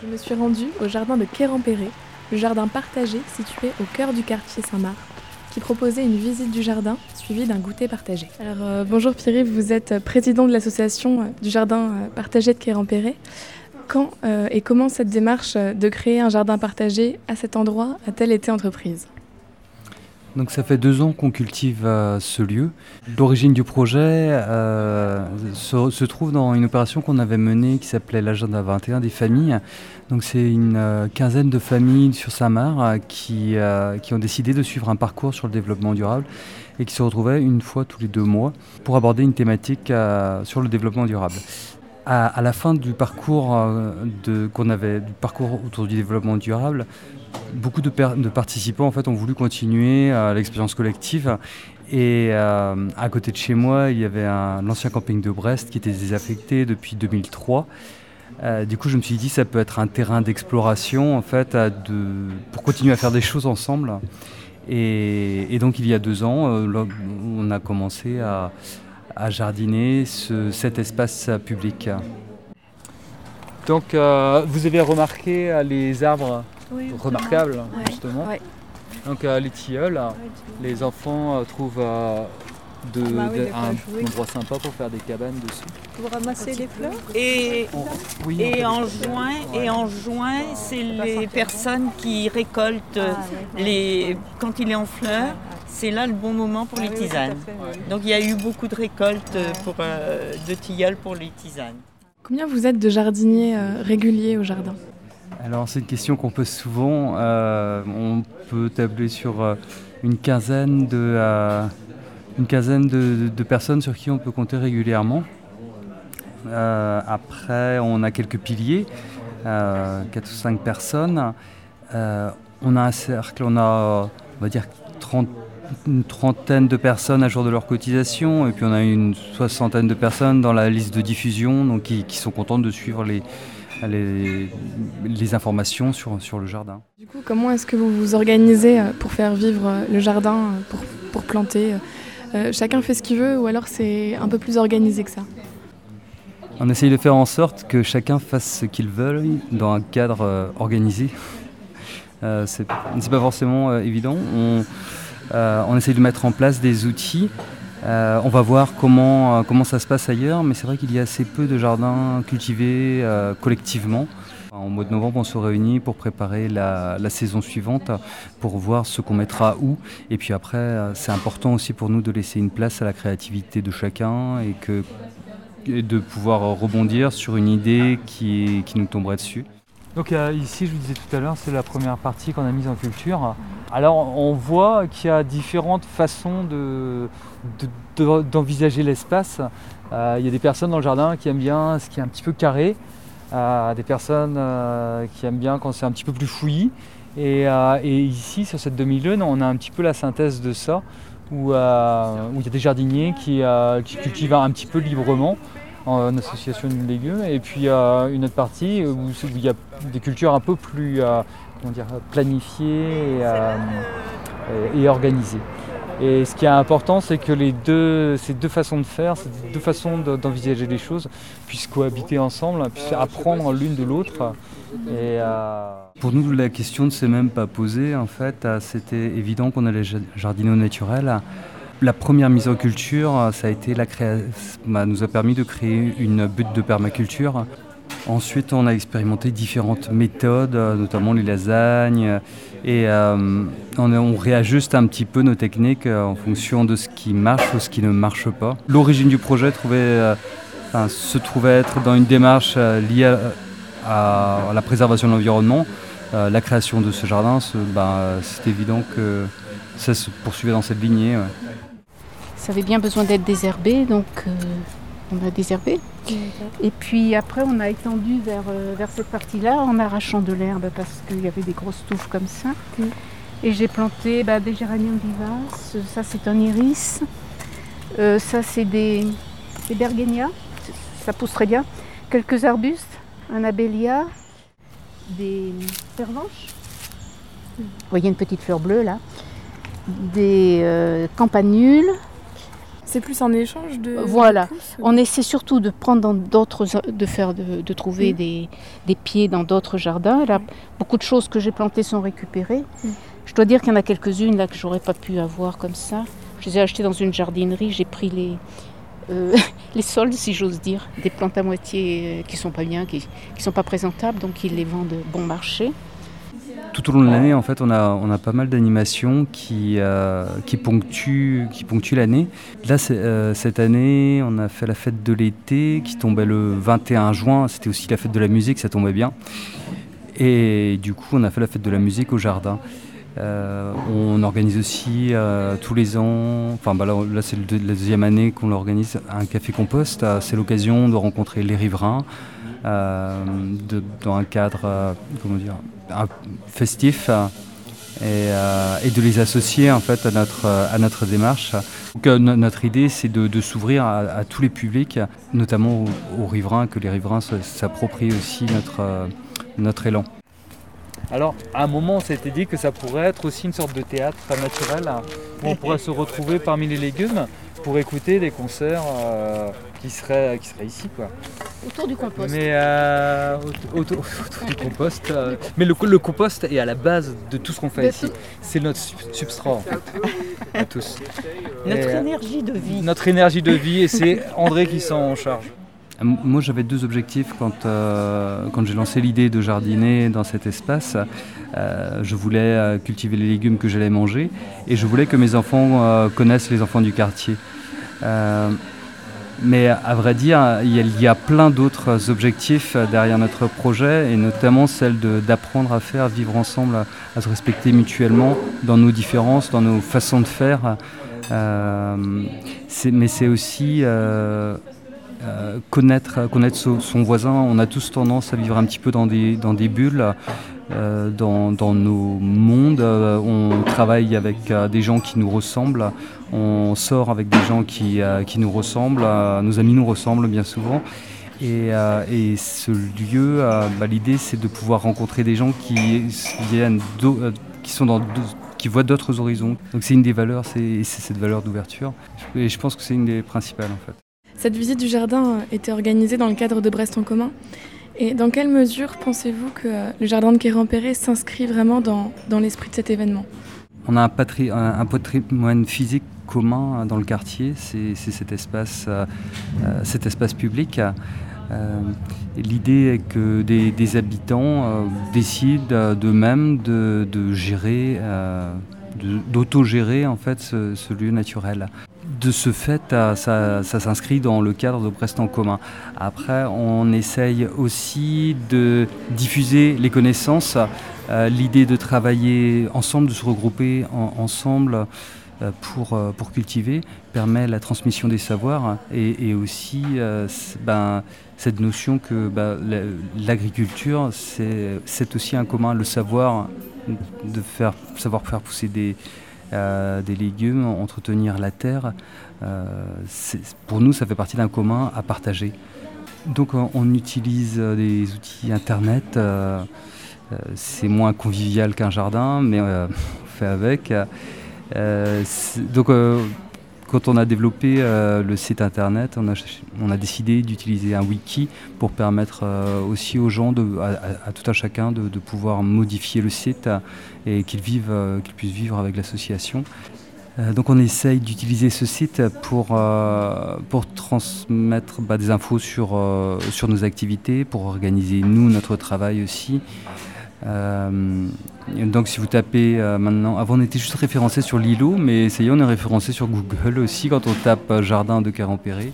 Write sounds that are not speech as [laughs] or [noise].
Je me suis rendue au jardin de Quérampéré, le jardin partagé situé au cœur du quartier Saint-Marc, qui proposait une visite du jardin suivie d'un goûter partagé. Alors euh, bonjour Pierre, vous êtes président de l'association euh, du jardin euh, partagé de Quérampéré. Quand euh, et comment cette démarche euh, de créer un jardin partagé à cet endroit a-t-elle été entreprise? Donc ça fait deux ans qu'on cultive euh, ce lieu. L'origine du projet euh, se, trouve dans une opération qu'on avait menée qui s'appelait l'agenda 21 des familles. Donc c'est une euh, quinzaine de familles sur Samar qui, qui ont décidé de suivre un parcours sur le développement durable et qui se retrouvaient une fois tous les deux mois pour aborder une thématique sur le développement durable. À, la fin du parcours euh, qu'on avait du parcours autour du développement durable, beaucoup de, participants en fait ont voulu continuer euh, l'expérience collective. Et euh, à côté de chez moi il y avait l'ancien camping de Brest qui était désaffecté depuis 2003 Euh, du coup je me suis dit ça peut être un terrain d'exploration en fait pour continuer à faire des choses ensemble. Et, donc il y a deux ans on a commencé à, à jardiner ce- cet espace public. Donc euh, vous avez remarqué euh, les arbres Oui, remarquables justement. Ouais. Donc euh, les tilleuls, les enfants euh, trouvent euh, de, Ah bah oui, de- un endroit sympa pour faire des cabanes dessus. Vous ramassez les fleurs Et, Oui, en des juin, et en juin, c'est les personnes qui récoltent Ah, les quand il est en fleurs. C'est là le bon moment pour les tisanes. Donc il y a eu beaucoup de récoltes pour, euh, de tilleuls pour les tisanes. Combien vous êtes de jardiniers euh, réguliers au jardin? Alors c'est une question qu'on pose souvent. Euh, on peut tabler sur euh, une quinzaine de, euh, une quinzaine de, de personnes sur qui on peut compter régulièrement. Euh, après, on a quelques piliers, euh, 4 ou 5 personnes. Euh, on a un cercle, on a, on va dire, 30 une trentaine de personnes à jour de leur cotisation et puis on a une soixantaine de personnes dans la liste de diffusion donc qui, qui sont contentes de suivre les, les, les informations sur, sur le jardin. Du coup, comment est-ce que vous vous organisez euh, pour faire vivre euh, le jardin, euh, pour, pour planter euh, Chacun fait ce qu'il veut ou alors c'est un peu plus organisé que ça? On essaye de faire en sorte que chacun fasse ce qu'il veut dans un cadre organisé. Euh, c'est pas forcément euh, évident. On, on essaye de mettre en place des outils. Euh, on va voir comment, euh, comment ça se passe ailleurs, mais c'est vrai qu'il y a assez peu de jardins cultivés euh, collectivement. En mois de novembre, on se réunit pour préparer la, saison suivante, pour voir ce qu'on mettra où. Et puis après, euh, c'est important aussi pour nous de laisser une place à la créativité de chacun et, de pouvoir rebondir sur une idée qui nous tomberait dessus. Donc euh, ici, je vous disais tout à l'heure, c'est la première partie qu'on a mise en culture. Alors on voit qu'il y a différentes façons de- de- de- d'envisager l'espace. Euh, il y a des personnes dans le jardin qui aiment bien ce qui est un petit peu carré, euh, des personnes qui aiment bien quand c'est un petit peu plus fouillis. Et, ici, sur cette demi-lune, on a un petit peu la synthèse de ça, où, il y a des jardiniers qui cultivent un petit peu librement en association de légumes, et puis euh, une autre partie où, où il y a des cultures un peu plus euh, comment dire, planifiées et, euh, et- et organisées. Et ce qui est important, c'est que les deux, ces deux façons de faire, ces deux façons de- d'envisager les choses puissent cohabiter ensemble, puissent apprendre l'une de l'autre. Et, euh, Pour nous, la question ne s'est même pas posée. En fait, c'était évident qu'on allait ja- jardiner au naturel. La première mise en culture, euh, ça a été la créa- bah, nous a permis de créer une butte de permaculture. Ensuite, on a expérimenté différentes méthodes, euh, notamment les lasagnes, euh, et on, réajuste un petit peu nos techniques en fonction de ce qui marche ou ce qui ne marche pas. L'origine du projet se trouvait être dans une démarche liée à, la préservation de l'environnement. La création de ce jardin, ben, c'est évident que ça se poursuivait dans cette lignée. Ça avait bien besoin d'être désherbé, donc euh, on a désherbé. Et puis après, on a étendu vers, euh, vers cette partie-là en arrachant de l'herbe parce qu'il y avait des grosses touffes comme ça. Mm. Et j'ai planté bah, des géraniums vivaces, ça c'est un iris, Euh, ça c'est des, des bergénias, ça pousse très bien. Quelques arbustes, un abélia, des pervenches. Vous voyez une petite fleur bleue là. Des euh, campanules, C'est plus un échange de. Voilà. de pousses On essaie surtout de prendre dans d'autres, de faire, de, de trouver Mm. des, des pieds dans d'autres jardins. Là, beaucoup de choses que j'ai plantées sont récupérées. Mm. Je dois dire qu'il y en a quelques-unes là que j'aurais pas pu avoir comme ça. Je les ai achetées dans une jardinerie. J'ai pris les euh, [laughs] les soldes, si j'ose dire, des plantes à moitié euh, qui sont pas bien, qui, qui sont pas présentables, donc ils les vendent bon marché. Tout au long de l'année, en fait, on a, on a pas mal d'animations qui, euh, qui ponctuent, qui ponctuent l'année. Là, euh, cette année, on a fait la fête de l'été qui tombait le 21 juin. C'était aussi la fête de la musique, ça tombait bien. Et du coup, on a fait la fête de la musique au jardin. Euh, on organise aussi euh, tous les ans, enfin bah là, là, c'est la deuxième année qu'on l'organise, un café compost. Euh, C'est l'occasion de rencontrer les riverains dans un cadre, comment dire, un- festif euh, et, euh, et de les associer en fait à notre, euh, à notre démarche. Notre idée c'est de, s'ouvrir à, tous les publics, notamment aux, riverains, que les riverains s'approprient aussi notre, notre élan. Alors, à un moment, on s'était dit que ça pourrait être aussi une sorte de théâtre naturel où on pourrait se retrouver parmi les légumes pour écouter des concerts qui, seraient, qui ici. Quoi. Autour du compost. Mais euh, au- autour, [laughs] autour du compost. euh, mais le, le compost est à la base de tout ce qu'on fait De ici. C'est notre sub- substrat en fait, à tous. Notre Et, euh, énergie de vie. Notre énergie de vie et c'est André qui s'en charge. Moi, j'avais deux objectifs quand, euh, quand j'ai lancé l'idée de jardiner dans cet espace. Euh, je voulais euh, cultiver les légumes que j'allais manger et je voulais que mes enfants euh, connaissent les enfants du quartier. Euh, mais à vrai dire, il y a, plein d'autres objectifs derrière notre projet et notamment celle d'apprendre à faire, vivre ensemble, à, se respecter mutuellement dans nos différences, dans nos façons de faire. Euh, mais c'est aussi euh, euh, connaître, son, voisin. On a tous tendance à vivre un petit peu dans des, bulles, euh, dans, nos mondes. Euh, on travaille avec euh, des gens qui nous ressemblent. On sort avec des gens qui, euh, qui nous ressemblent. Euh, nos amis nous ressemblent bien souvent. Et, euh, et ce lieu, euh, bah, l'idée c'est de pouvoir rencontrer des gens qui viennent, d'au- euh, qui sont dans, d'au- qui voient d'autres horizons. Donc c'est une des valeurs, c'est cette valeur d'ouverture. Et je pense que c'est une des principales en fait. Cette visite du jardin était organisée dans le cadre de Brest en commun. Et dans quelle mesure pensez-vous que le jardin de Quérampéré s'inscrit vraiment dans, dans l'esprit de cet événement? On a un, patri- un- un patrimoine physique commun dans le quartier, c'est cet, espace, euh, euh, cet espace public. Euh, L'idée est que des, habitants décident d'eux-mêmes de, gérer, d'autogérer en fait ce, lieu naturel. De ce fait, ça, s'inscrit dans le cadre de Brest en commun. Après, on essaye aussi de diffuser les connaissances l'idée de travailler ensemble, de se regrouper en- ensemble pour, euh, pour cultiver, permet la transmission des savoirs et, aussi euh, ben, cette notion que ben, la- l'agriculture, c'est aussi un commun, le savoir de faire, savoir faire pousser des, euh, des légumes, entretenir la terre. euh, pour nous, ça fait partie d'un commun à partager. Donc on, utilise euh, des outils Internet. euh, euh, c'est moins convivial qu'un jardin, mais euh, [laughs] on fait avec. Euh, donc, euh, quand on a développé euh, le site internet, on a, décidé d'utiliser un wiki pour permettre aussi aux gens, à, tout un chacun, de, pouvoir modifier le site et qu'ils puissent vivre avec l'association. Donc on essaye d'utiliser ce site pour, pour transmettre bah, des infos sur, sur nos activités, pour organiser nous notre travail aussi. Euh, donc si vous tapez euh, maintenant, avant on était juste référencé sur Lilo, mais ça y est, on est référencé sur Google aussi quand on tape euh, jardin de Quérampéré.